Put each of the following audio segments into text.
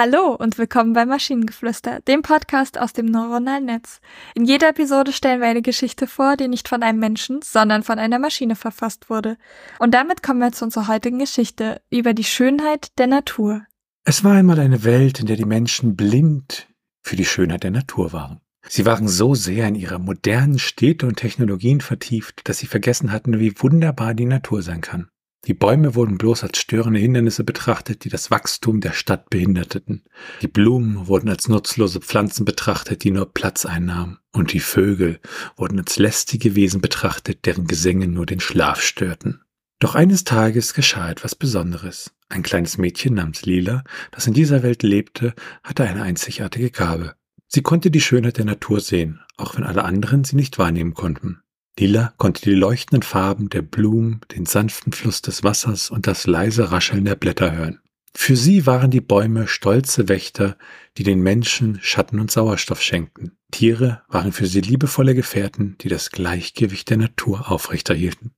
Hallo und willkommen bei Maschinengeflüster, dem Podcast aus dem neuronalen Netz. In jeder Episode stellen wir eine Geschichte vor, die nicht von einem Menschen, sondern von einer Maschine verfasst wurde. Und damit kommen wir zu unserer heutigen Geschichte über die Schönheit der Natur. Es war einmal eine Welt, in der die Menschen blind für die Schönheit der Natur waren. Sie waren so sehr in ihre modernen Städte und Technologien vertieft, dass sie vergessen hatten, wie wunderbar die Natur sein kann. Die Bäume wurden bloß als störende Hindernisse betrachtet, die das Wachstum der Stadt behinderten. Die Blumen wurden als nutzlose Pflanzen betrachtet, die nur Platz einnahmen. Und die Vögel wurden als lästige Wesen betrachtet, deren Gesänge nur den Schlaf störten. Doch eines Tages geschah etwas Besonderes. Ein kleines Mädchen namens Lila, das in dieser Welt lebte, hatte eine einzigartige Gabe. Sie konnte die Schönheit der Natur sehen, auch wenn alle anderen sie nicht wahrnehmen konnten. Lila konnte die leuchtenden Farben der Blumen, den sanften Fluss des Wassers und das leise Rascheln der Blätter hören. Für sie waren die Bäume stolze Wächter, die den Menschen Schatten und Sauerstoff schenkten. Tiere waren für sie liebevolle Gefährten, die das Gleichgewicht der Natur aufrechterhielten.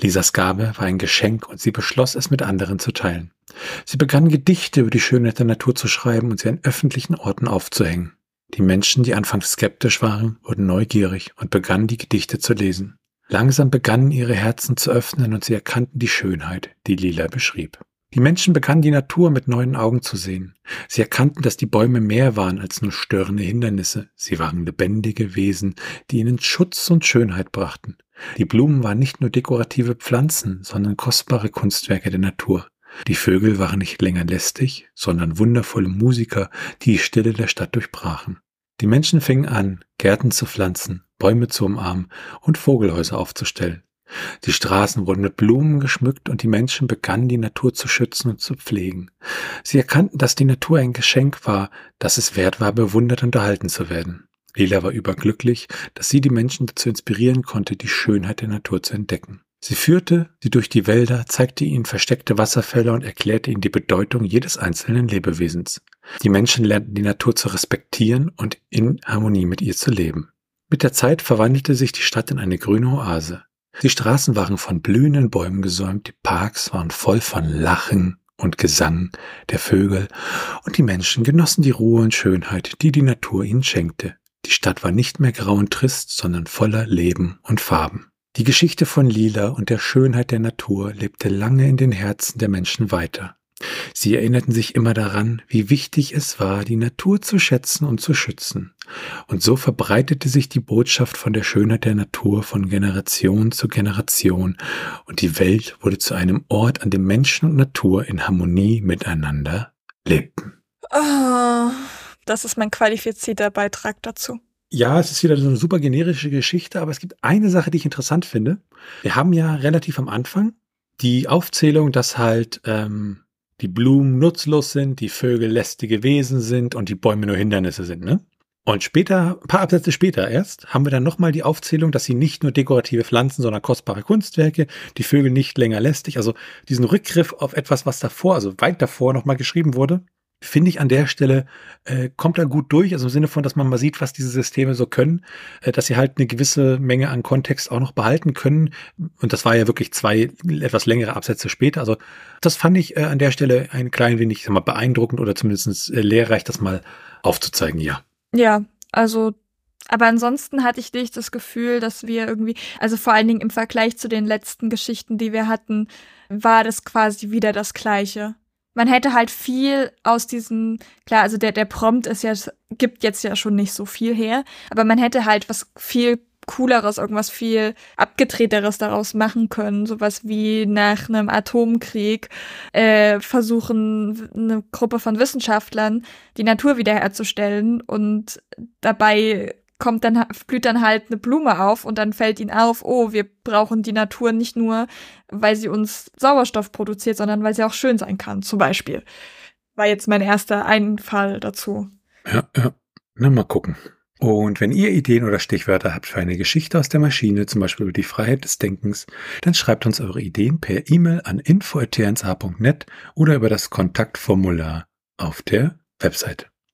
Lisas Gabe war ein Geschenk und sie beschloss es mit anderen zu teilen. Sie begann Gedichte über die Schönheit der Natur zu schreiben und sie an öffentlichen Orten aufzuhängen. Die Menschen, die anfangs skeptisch waren, wurden neugierig und begannen die Gedichte zu lesen. Langsam begannen ihre Herzen zu öffnen und sie erkannten die Schönheit, die Lila beschrieb. Die Menschen begannen die Natur mit neuen Augen zu sehen. Sie erkannten, dass die Bäume mehr waren als nur störende Hindernisse. Sie waren lebendige Wesen, die ihnen Schutz und Schönheit brachten. Die Blumen waren nicht nur dekorative Pflanzen, sondern kostbare Kunstwerke der Natur. Die Vögel waren nicht länger lästig, sondern wundervolle Musiker, die die Stille der Stadt durchbrachen. Die Menschen fingen an, Gärten zu pflanzen, Bäume zu umarmen und Vogelhäuser aufzustellen. Die Straßen wurden mit Blumen geschmückt und die Menschen begannen, die Natur zu schützen und zu pflegen. Sie erkannten, dass die Natur ein Geschenk war, dass es wert war, bewundert und erhalten zu werden. Lila war überglücklich, dass sie die Menschen dazu inspirieren konnte, die Schönheit der Natur zu entdecken. Sie führte sie durch die Wälder, zeigte ihnen versteckte Wasserfälle und erklärte ihnen die Bedeutung jedes einzelnen Lebewesens. Die Menschen lernten die Natur zu respektieren und in Harmonie mit ihr zu leben. Mit der Zeit verwandelte sich die Stadt in eine grüne Oase. Die Straßen waren von blühenden Bäumen gesäumt, die Parks waren voll von Lachen und Gesang der Vögel, und die Menschen genossen die Ruhe und Schönheit, die die Natur ihnen schenkte. Die Stadt war nicht mehr grau und trist, sondern voller Leben und Farben. Die Geschichte von Lila und der Schönheit der Natur lebte lange in den Herzen der Menschen weiter. Sie erinnerten sich immer daran, wie wichtig es war, die Natur zu schätzen und zu schützen. Und so verbreitete sich die Botschaft von der Schönheit der Natur von Generation zu Generation, und die Welt wurde zu einem Ort, an dem Menschen und Natur in Harmonie miteinander lebten. Oh, das ist mein qualifizierter Beitrag dazu. Ja, es ist wieder so eine super generische Geschichte, aber es gibt eine Sache, die ich interessant finde. Wir haben ja relativ am Anfang die Aufzählung, dass halt ähm, die Blumen nutzlos sind, die Vögel lästige Wesen sind und die Bäume nur Hindernisse sind, ne? Und später, ein paar Absätze später erst, haben wir dann nochmal die Aufzählung, dass sie nicht nur dekorative Pflanzen, sondern kostbare Kunstwerke, die Vögel nicht länger lästig, also diesen Rückgriff auf etwas, was davor, also weit davor nochmal geschrieben wurde, finde ich an der Stelle, äh, kommt er gut durch, also im Sinne von, dass man mal sieht, was diese Systeme so können, äh, dass sie halt eine gewisse Menge an Kontext auch noch behalten können. Und das war ja wirklich zwei etwas längere Absätze später. Also das fand ich äh, an der Stelle ein klein wenig sag mal, beeindruckend oder zumindest äh, lehrreich, das mal aufzuzeigen, ja. Ja, also aber ansonsten hatte ich nicht das Gefühl, dass wir irgendwie, also vor allen Dingen im Vergleich zu den letzten Geschichten, die wir hatten, war das quasi wieder das Gleiche man hätte halt viel aus diesem, klar, also der, der Prompt ist ja, gibt jetzt ja schon nicht so viel her, aber man hätte halt was viel cooleres, irgendwas viel abgedrehteres daraus machen können. Sowas wie nach einem Atomkrieg äh, versuchen eine Gruppe von Wissenschaftlern die Natur wiederherzustellen und dabei kommt dann, blüht dann halt eine Blume auf und dann fällt ihnen auf, oh, wir brauchen die Natur nicht nur, weil sie uns Sauerstoff produziert, sondern weil sie auch schön sein kann, zum Beispiel. War jetzt mein erster Einfall dazu. Ja, ja. Na, mal gucken. Und wenn ihr Ideen oder Stichwörter habt für eine Geschichte aus der Maschine, zum Beispiel über die Freiheit des Denkens, dann schreibt uns eure Ideen per E-Mail an info.tnsa.net oder über das Kontaktformular auf der Website.